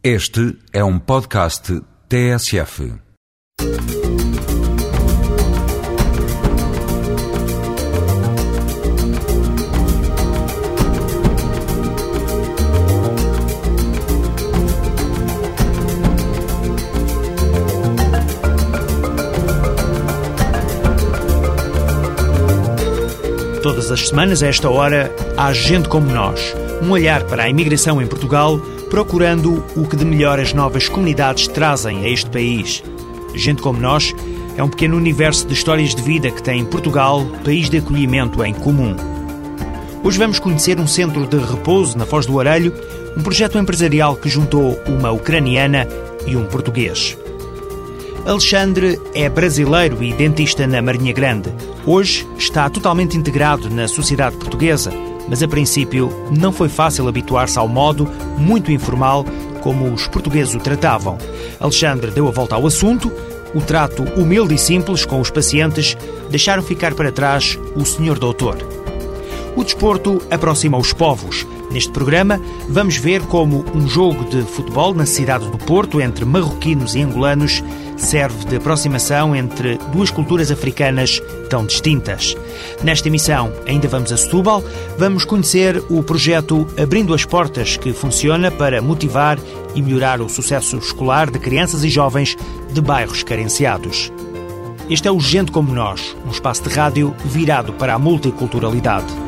Este é um podcast TSF. Todas as semanas, a esta hora, há gente como nós. Um olhar para a imigração em Portugal, procurando o que de melhor as novas comunidades trazem a este país. Gente como nós é um pequeno universo de histórias de vida que tem Portugal, país de acolhimento em comum. Hoje vamos conhecer um centro de repouso na Foz do Arelho, um projeto empresarial que juntou uma ucraniana e um português. Alexandre é brasileiro e dentista na Marinha Grande. Hoje está totalmente integrado na sociedade portuguesa, mas a princípio não foi fácil habituar-se ao modo muito informal como os portugueses o tratavam. Alexandre deu a volta ao assunto. O trato humilde e simples com os pacientes deixaram ficar para trás o senhor doutor. O desporto aproxima os povos. Neste programa, vamos ver como um jogo de futebol na cidade do Porto entre marroquinos e angolanos serve de aproximação entre duas culturas africanas tão distintas. Nesta emissão, ainda vamos a Setúbal, vamos conhecer o projeto Abrindo as Portas, que funciona para motivar e melhorar o sucesso escolar de crianças e jovens de bairros carenciados. Este é o Gente Como Nós, um espaço de rádio virado para a multiculturalidade.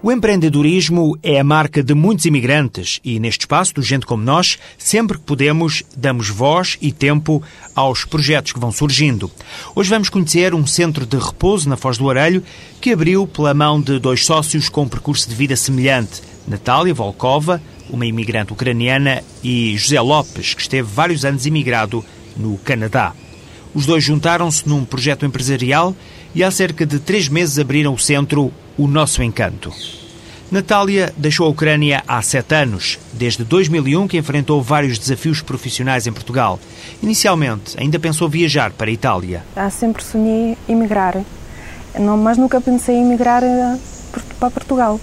O empreendedorismo é a marca de muitos imigrantes e, neste espaço do Gente Como Nós, sempre que podemos, damos voz e tempo aos projetos que vão surgindo. Hoje vamos conhecer um centro de repouso na Foz do Arelho que abriu pela mão de dois sócios com um percurso de vida semelhante, Natália Volkova, uma imigrante ucraniana, e José Lopes, que esteve vários anos imigrado no Canadá. Os dois juntaram-se num projeto empresarial e há cerca de três meses abriram o centro O Nosso Encanto. Natália deixou a Ucrânia há sete anos, desde 2001 que enfrentou vários desafios profissionais em Portugal. Inicialmente, ainda pensou viajar para a Itália. Ah, sempre sonhei emigrar, não, mas nunca pensei em emigrar eh, para Portugal.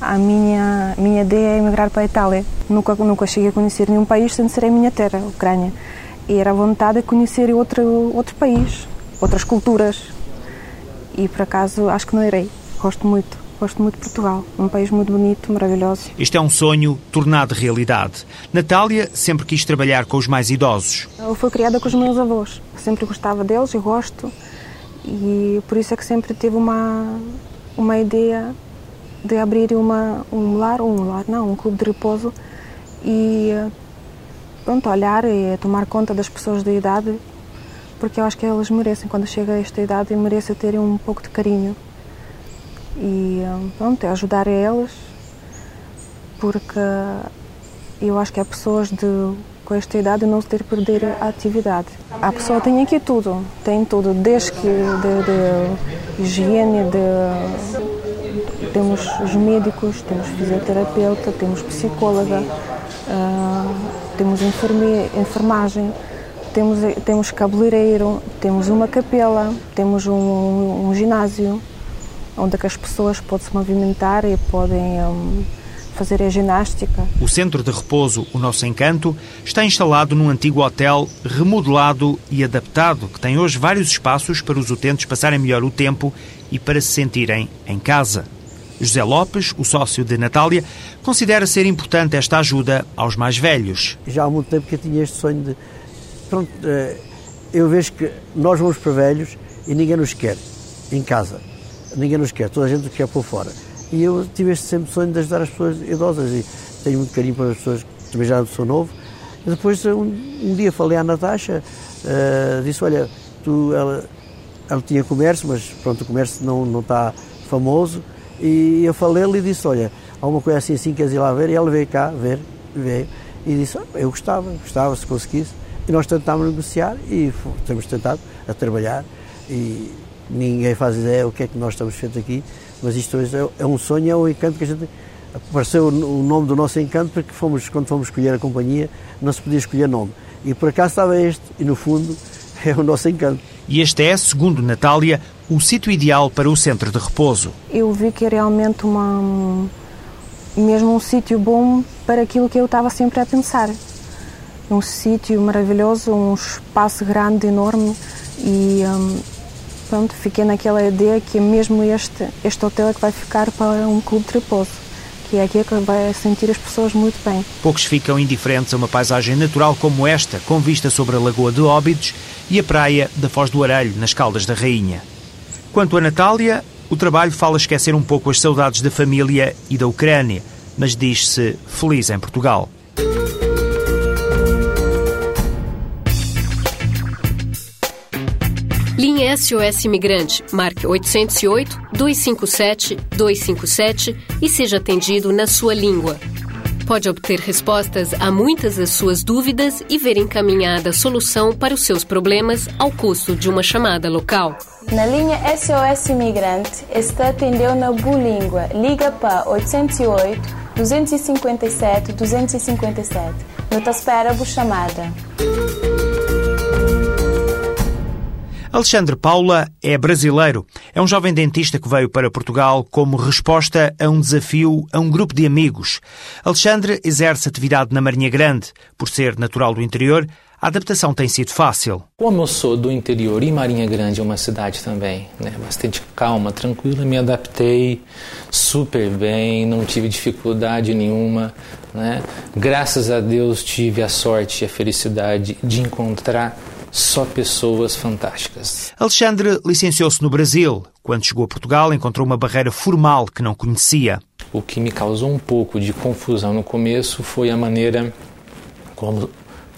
A minha, minha ideia é emigrar para a Itália. Nunca, nunca cheguei a conhecer nenhum país sem ser a minha terra, a Ucrânia. E era vontade de conhecer outro, outro país, outras culturas. E por acaso acho que não irei. Gosto muito. Gosto muito de Portugal, um país muito bonito, maravilhoso. Este é um sonho tornado realidade. Natália sempre quis trabalhar com os mais idosos. Eu fui criada com os meus avós, sempre gostava deles e gosto, e por isso é que sempre tive uma, uma ideia de abrir uma, um lar, um lar, não, um clube de repouso e pronto, olhar e tomar conta das pessoas da idade, porque eu acho que elas merecem, quando chega a esta idade, merecem terem um pouco de carinho e pronto, é ajudar elas porque eu acho que há pessoas de, com esta idade não se ter perder a atividade. A pessoa tem aqui tudo, tem tudo, desde que de, de higiene, de, temos os médicos, temos fisioterapeuta, temos psicóloga, uh, temos enferme, enfermagem, temos, temos cabeleireiro, temos uma capela, temos um, um ginásio onde é as pessoas podem se movimentar e podem um, fazer a ginástica. O centro de repouso O Nosso Encanto está instalado num antigo hotel remodelado e adaptado, que tem hoje vários espaços para os utentes passarem melhor o tempo e para se sentirem em casa. José Lopes, o sócio de Natália, considera ser importante esta ajuda aos mais velhos. Já há muito tempo que eu tinha este sonho de. Pronto, eh, eu vejo que nós vamos para velhos e ninguém nos quer em casa ninguém nos quer, toda a gente quer por fora. E eu tive este sempre sonho de ajudar as pessoas idosas e tenho muito carinho para as pessoas que também já sou novo. E depois, um, um, dia falei à Natasha, uh, disse, olha, tu, ela, ela tinha comércio, mas pronto, o comércio não, não está famoso, e eu falei-lhe e disse, olha, há uma coisa assim, assim, queres ir lá ver? E ela veio cá ver, veio, e disse, ah, eu gostava, gostava se conseguisse. E nós tentámos negociar e temos tentado a trabalhar e ninguém faz ideia o que é que nós estamos feito aqui, mas isto é, é um sonho, é um encanto que a gente. Apareceu o nome do nosso encanto porque fomos, quando fomos escolher a companhia não se podia escolher nome. E por acaso estava este, e no fundo é o nosso encanto. E este é, segundo Natália, o sítio ideal para o centro de repouso. Eu vi que é realmente uma, mesmo um sítio bom para aquilo que eu estava sempre a pensar. Um sítio maravilhoso, um espaço grande, enorme e um, pronto, fiquei naquela ideia que mesmo este, este hotel é que vai ficar para um clube de repouso, que é aqui que vai sentir as pessoas muito bem. Poucos ficam indiferentes a uma paisagem natural como esta, com vista sobre a Lagoa de Óbidos e a praia da Foz do Arelho, nas Caldas da Rainha. Quanto a Natália, o trabalho fala esquecer um pouco as saudades da família e da Ucrânia, mas diz-se feliz em Portugal. SOS Imigrante, marque 808 257 257 e seja atendido na sua língua. Pode obter respostas a muitas das suas dúvidas e ver encaminhada a solução para os seus problemas ao custo de uma chamada local. Na linha SOS Imigrante, está atendeu na Bulíngua. Liga para 808 257 257. Não te espera a chamada. Alexandre Paula é brasileiro. É um jovem dentista que veio para Portugal como resposta a um desafio a um grupo de amigos. Alexandre exerce atividade na Marinha Grande. Por ser natural do interior, a adaptação tem sido fácil. Como eu sou do interior e Marinha Grande é uma cidade também, né, bastante calma, tranquila, me adaptei super bem, não tive dificuldade nenhuma. Né? Graças a Deus tive a sorte e a felicidade de encontrar só pessoas fantásticas. Alexandre licenciou-se no Brasil. Quando chegou a Portugal, encontrou uma barreira formal que não conhecia. O que me causou um pouco de confusão no começo foi a maneira como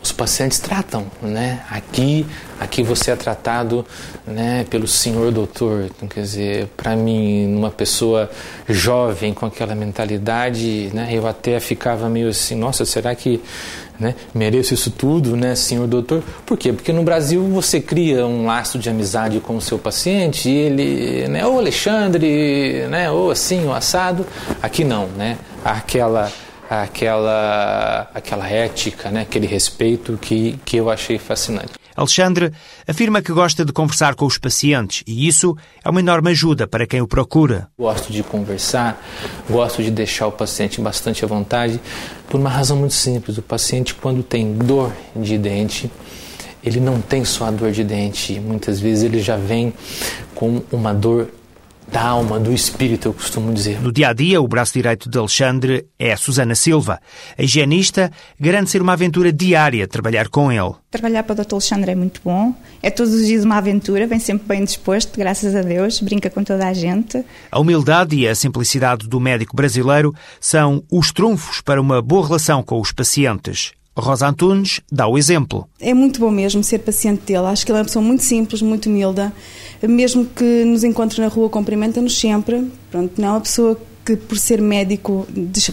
os pacientes tratam, né? Aqui, aqui você é tratado, né, pelo senhor doutor. Então, quer dizer, para mim, uma pessoa jovem com aquela mentalidade, né, eu até ficava meio assim, nossa, será que né, mereço isso tudo, né, senhor doutor? Por quê? Porque no Brasil você cria um laço de amizade com o seu paciente e ele, né, ô Alexandre, né, ou assim, o assado. Aqui não, né? Aquela aquela, aquela ética, né? aquele respeito que, que eu achei fascinante. Alexandre afirma que gosta de conversar com os pacientes e isso é uma enorme ajuda para quem o procura. Gosto de conversar, gosto de deixar o paciente bastante à vontade, por uma razão muito simples. O paciente, quando tem dor de dente, ele não tem só a dor de dente, muitas vezes ele já vem com uma dor da alma, do espírito, eu costumo dizer. No dia a dia, o braço direito de Alexandre é a Susana Silva. A higienista garante ser uma aventura diária trabalhar com ele. Trabalhar para o Dr. Alexandre é muito bom. É todos os dias uma aventura, vem sempre bem disposto, graças a Deus, brinca com toda a gente. A humildade e a simplicidade do médico brasileiro são os trunfos para uma boa relação com os pacientes. Rosa Antunes dá o exemplo. É muito bom mesmo ser paciente dele. Acho que ele é uma pessoa muito simples, muito humilde. Mesmo que nos encontre na rua, cumprimenta-nos sempre. Pronto, não é uma pessoa que, por ser médico,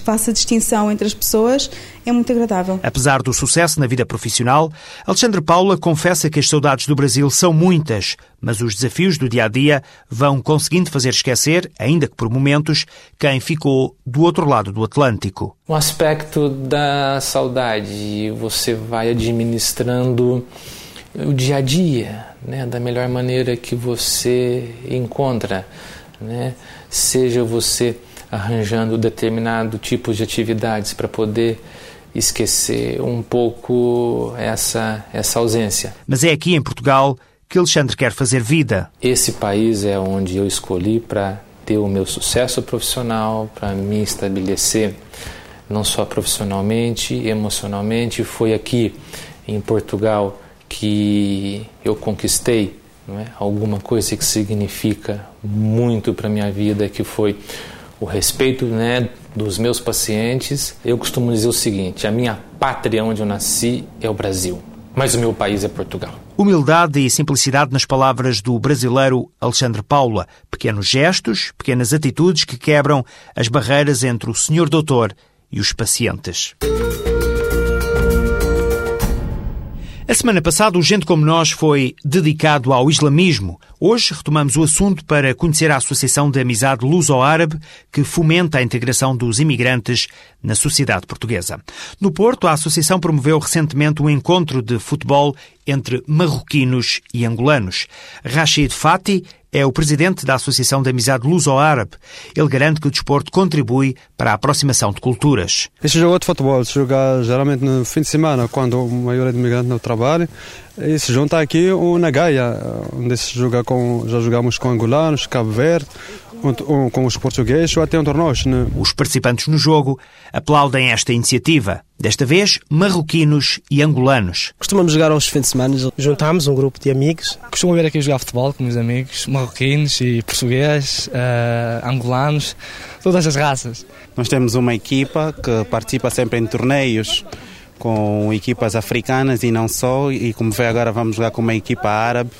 faça distinção entre as pessoas, é muito agradável. Apesar do sucesso na vida profissional, Alexandre Paula confessa que as saudades do Brasil são muitas, mas os desafios do dia a dia vão conseguindo fazer esquecer, ainda que por momentos, quem ficou do outro lado do Atlântico. O aspecto da saudade, você vai administrando o dia a dia, né, da melhor maneira que você encontra, né? Seja você arranjando determinado tipo de atividades para poder esquecer um pouco essa, essa ausência. Mas é aqui em Portugal que Alexandre quer fazer vida. Esse país é onde eu escolhi para ter o meu sucesso profissional, para me estabelecer não só profissionalmente, emocionalmente. Foi aqui em Portugal que eu conquistei é? alguma coisa que significa muito para minha vida, que foi o respeito né, dos meus pacientes, eu costumo dizer o seguinte: a minha pátria onde eu nasci é o Brasil, mas o meu país é Portugal. Humildade e simplicidade nas palavras do brasileiro Alexandre Paula. Pequenos gestos, pequenas atitudes que quebram as barreiras entre o senhor doutor e os pacientes. A semana passada, o Gente Como Nós foi dedicado ao islamismo. Hoje retomamos o assunto para conhecer a Associação de Amizade Luso-Árabe, que fomenta a integração dos imigrantes na sociedade portuguesa. No Porto, a Associação promoveu recentemente um encontro de futebol entre marroquinos e angolanos. Rashid Fati é o presidente da Associação de Amizade Luso-Árabe. Ele garante que o desporto contribui para a aproximação de culturas. Este jogo de futebol se joga geralmente no fim de semana, quando a maioria de imigrantes não trabalha. E se junta aqui na Gaia, onde se joga com, já jogamos com angolanos, Cabo Verde, com os portugueses ou até entre nós. Né? Os participantes no jogo aplaudem esta iniciativa. Desta vez, marroquinos e angolanos. Costumamos jogar aos fins de semana. Juntámos um grupo de amigos. Costumo vir aqui jogar futebol com meus amigos, marroquinos e portugueses, uh, angolanos, todas as raças. Nós temos uma equipa que participa sempre em torneios com equipas africanas e não só. E como vê agora, vamos jogar com uma equipa árabe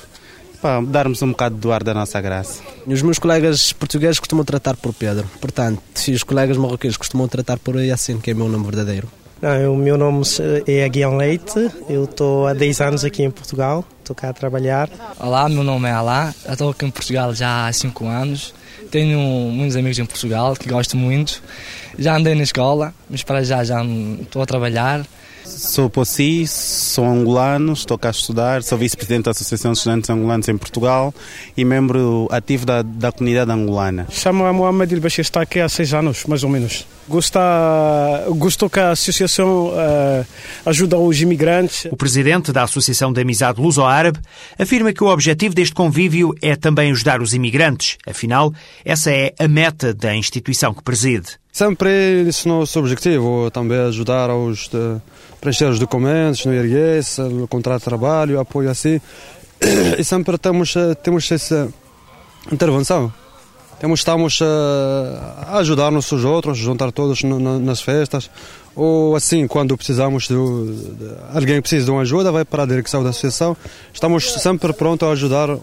para darmos um bocado do ar da nossa graça. Os meus colegas portugueses costumam tratar por Pedro, portanto, se os colegas marroquinos costumam tratar por Yacine, que é o meu nome verdadeiro. Não, o meu nome é Guião Leite, eu estou há 10 anos aqui em Portugal, estou cá a trabalhar. Olá, meu nome é Alá, estou aqui em Portugal já há 5 anos, tenho muitos amigos em Portugal que gosto muito, já andei na escola, mas para já já estou a trabalhar. Sou Possi, sou angolano, estou cá a estudar, sou vice-presidente da Associação de Estudantes Angolanos em Portugal e membro ativo da, da comunidade angolana. Chamo-me Mohamed Bashir, está aqui há seis anos, mais ou menos. Gosta, gostou que a associação uh, ajuda os imigrantes. O presidente da Associação de Amizade Luso-Árabe afirma que o objetivo deste convívio é também ajudar os imigrantes. Afinal, essa é a meta da instituição que preside. Sempre esse nosso objetivo, também ajudar aos de preencher os documentos no IRS, o contrato de trabalho, apoio assim. E sempre temos, temos essa intervenção. Temos, estamos a ajudar uns aos outros, juntar todos nas festas. Ou assim, quando precisamos de, de, alguém precisa de uma ajuda, vai para a direção da associação. Estamos sempre prontos a ajudar uh,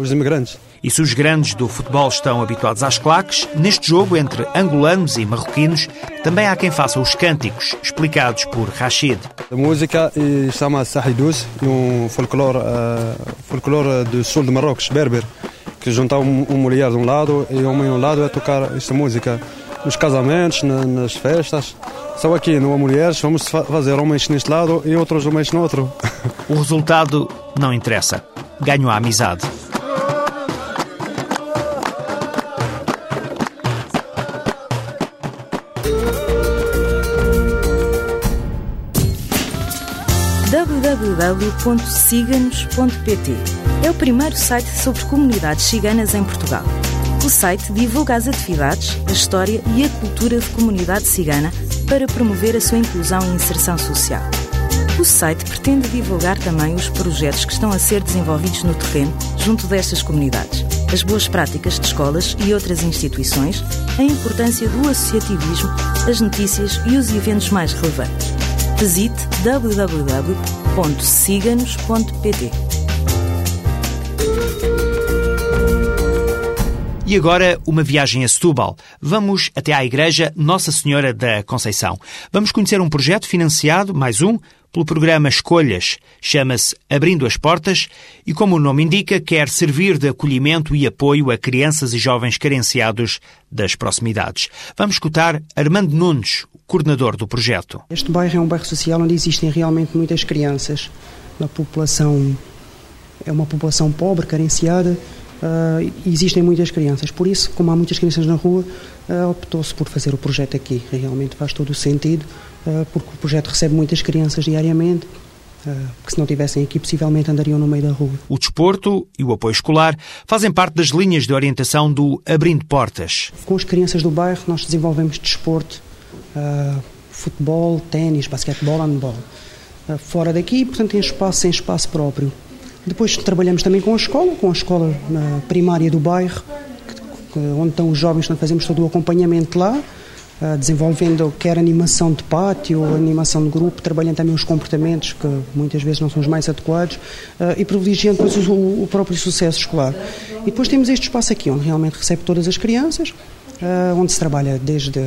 os imigrantes. E se os grandes do futebol estão habituados às claques, neste jogo entre angolanos e marroquinos, também há quem faça os cânticos, explicados por Rashid. A música chama-se Sahidus, um folclore, uh, folclore do sul de Marrocos, berber, que junta uma mulher de um lado e um homem do lado a tocar esta música nos casamentos, na, nas festas. Só aqui, no Mulheres, vamos fazer homens neste lado e outros homens no outro. O resultado não interessa. Ganho a amizade. www.ciganos.pt é o primeiro site sobre comunidades ciganas em Portugal. O site divulga as atividades, a história e a cultura de comunidade cigana para promover a sua inclusão e inserção social. O site pretende divulgar também os projetos que estão a ser desenvolvidos no terreno junto destas comunidades, as boas práticas de escolas e outras instituições, a importância do associativismo, as notícias e os eventos mais relevantes. Visite www.ciganos.pt. E agora uma viagem a Setúbal. Vamos até à Igreja Nossa Senhora da Conceição. Vamos conhecer um projeto financiado, mais um, pelo programa Escolhas. Chama-se Abrindo as Portas e, como o nome indica, quer servir de acolhimento e apoio a crianças e jovens carenciados das proximidades. Vamos escutar Armando Nunes, coordenador do projeto. Este bairro é um bairro social onde existem realmente muitas crianças. A população é uma população pobre, carenciada, uh, existem muitas crianças. Por isso, como há muitas crianças na rua, uh, optou-se por fazer o projeto aqui. Realmente faz todo o sentido, uh, porque o projeto recebe muitas crianças diariamente, que se não tivessem aqui possivelmente andariam no meio da rua. O desporto e o apoio escolar fazem parte das linhas de orientação do Abrindo Portas. Com as crianças do bairro nós desenvolvemos desporto, futebol, ténis, basquetebol, handball. Fora daqui, portanto, tem espaço sem espaço próprio. Depois trabalhamos também com a escola, com a escola primária do bairro, onde estão os jovens, nós fazemos todo o acompanhamento lá, uh, desenvolvendo quer animação de pátio, animação de grupo, trabalhando também os comportamentos, que muitas vezes não são os mais adequados, uh, e privilegiando depois o, próprio sucesso escolar. E depois temos este espaço aqui, onde realmente recebe todas as crianças, uh, onde se trabalha desde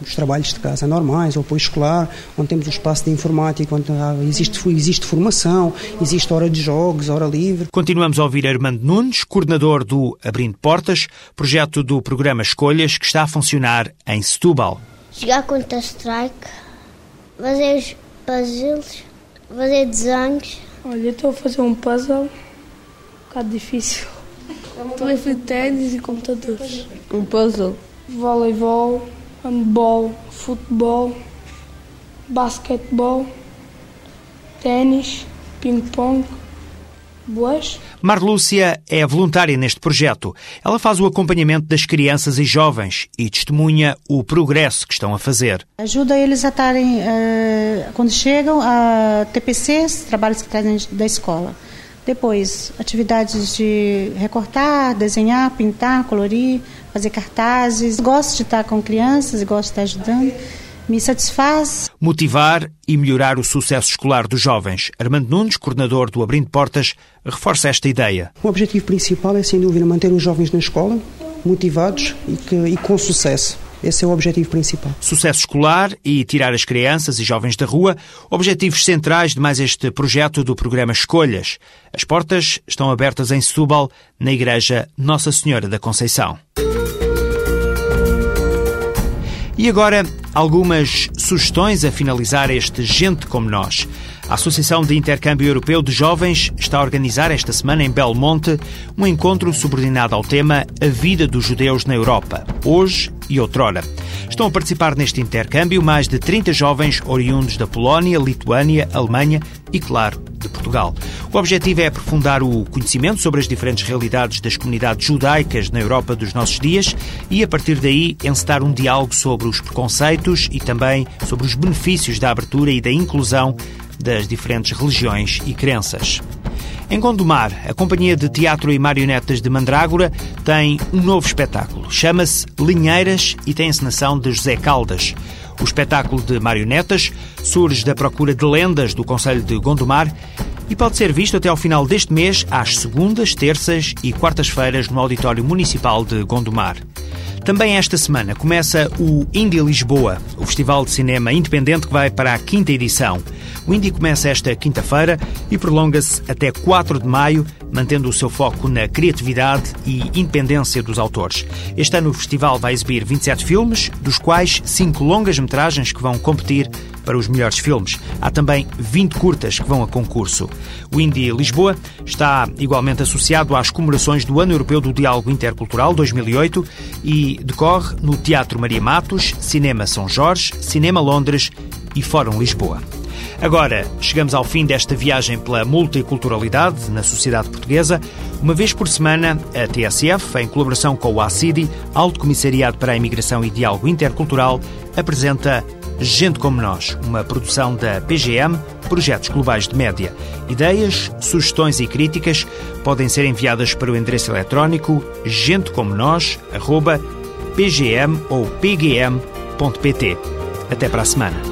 os trabalhos de casa normais, ou apoio escolar, onde temos o espaço de informática, onde existe, existe formação, existe hora de jogos, hora livre. Continuamos a ouvir Armando Nunes, coordenador do Abrindo Portas, projeto do programa Escolhas, que está a funcionar em Setúbal. Jogar Counter-Strike, fazer puzzles, fazer desenhos. Olha, estou a fazer um puzzle, um bocado difícil. Também fui de ténis e computadores. Um puzzle. Voleibol, handball, futebol, basquetebol, ténis, ping-pong, boas. Marlúcia é voluntária neste projeto. Ela faz o acompanhamento das crianças e jovens e testemunha o progresso que estão a fazer. Ajuda eles a estarem, uh, quando chegam, a TPCs, trabalhos que trazem da escola. Depois, atividades de recortar, desenhar, pintar, colorir, fazer cartazes. Gosto de estar com crianças, gosto de estar ajudando me satisfaz. Motivar e melhorar o sucesso escolar dos jovens. Armando Nunes, coordenador do Abrindo Portas, reforça esta ideia. O objetivo principal é, sem dúvida, manter os jovens na escola, motivados e, que, e com sucesso. Esse é o objetivo principal. Sucesso escolar e tirar as crianças e jovens da rua, objetivos centrais de mais este projeto do programa Escolhas. As portas estão abertas em Setúbal, na Igreja Nossa Senhora da Conceição. E agora, algumas sugestões a finalizar este Gente Como Nós. A Associação de Intercâmbio Europeu de Jovens está a organizar esta semana em Belmonte um encontro subordinado ao tema A Vida dos Judeus na Europa, hoje e outrora. Estão a participar neste intercâmbio mais de 30 jovens oriundos da Polónia, Lituânia, Alemanha e, claro, de Portugal. O objetivo é aprofundar o conhecimento sobre as diferentes realidades das comunidades judaicas na Europa dos nossos dias e, a partir daí, encetar um diálogo sobre os preconceitos e também sobre os benefícios da abertura e da inclusão das diferentes religiões e crenças. Em Gondomar, a Companhia de Teatro e Marionetas de Mandrágora tem um novo espetáculo. Chama-se Linheiras e tem encenação de José Caldas. O espetáculo de marionetas surge da procura de lendas do Conselho de Gondomar e pode ser visto até ao final deste mês, às segundas, terças e quartas-feiras, no Auditório Municipal de Gondomar. Também esta semana começa o Indie Lisboa, o festival de cinema independente que vai para a quinta edição. O Indie começa esta quinta-feira e prolonga-se até 4 de maio, mantendo o seu foco na criatividade e independência dos autores. Este ano o festival vai exibir 27 filmes, dos quais 5 longas-metragens que vão competir para os melhores filmes. Há também 20 curtas que vão a concurso. O Indie Lisboa está igualmente associado às comemorações do Ano Europeu do Diálogo Intercultural 2008 e decorre no Teatro Maria Matos, Cinema São Jorge, Cinema Londres e Fórum Lisboa. Agora, chegamos ao fim desta viagem pela multiculturalidade na sociedade portuguesa. Uma vez por semana, a TSF, em colaboração com o ACIDI, Alto Comissariado para a Imigração e Diálogo Intercultural, apresenta Gente Como Nós, uma produção da PGM, Projetos Globais de Média. Ideias, sugestões e críticas podem ser enviadas para o endereço eletrónico gentecomonos.pgm ou pgm.pt. Até para a semana.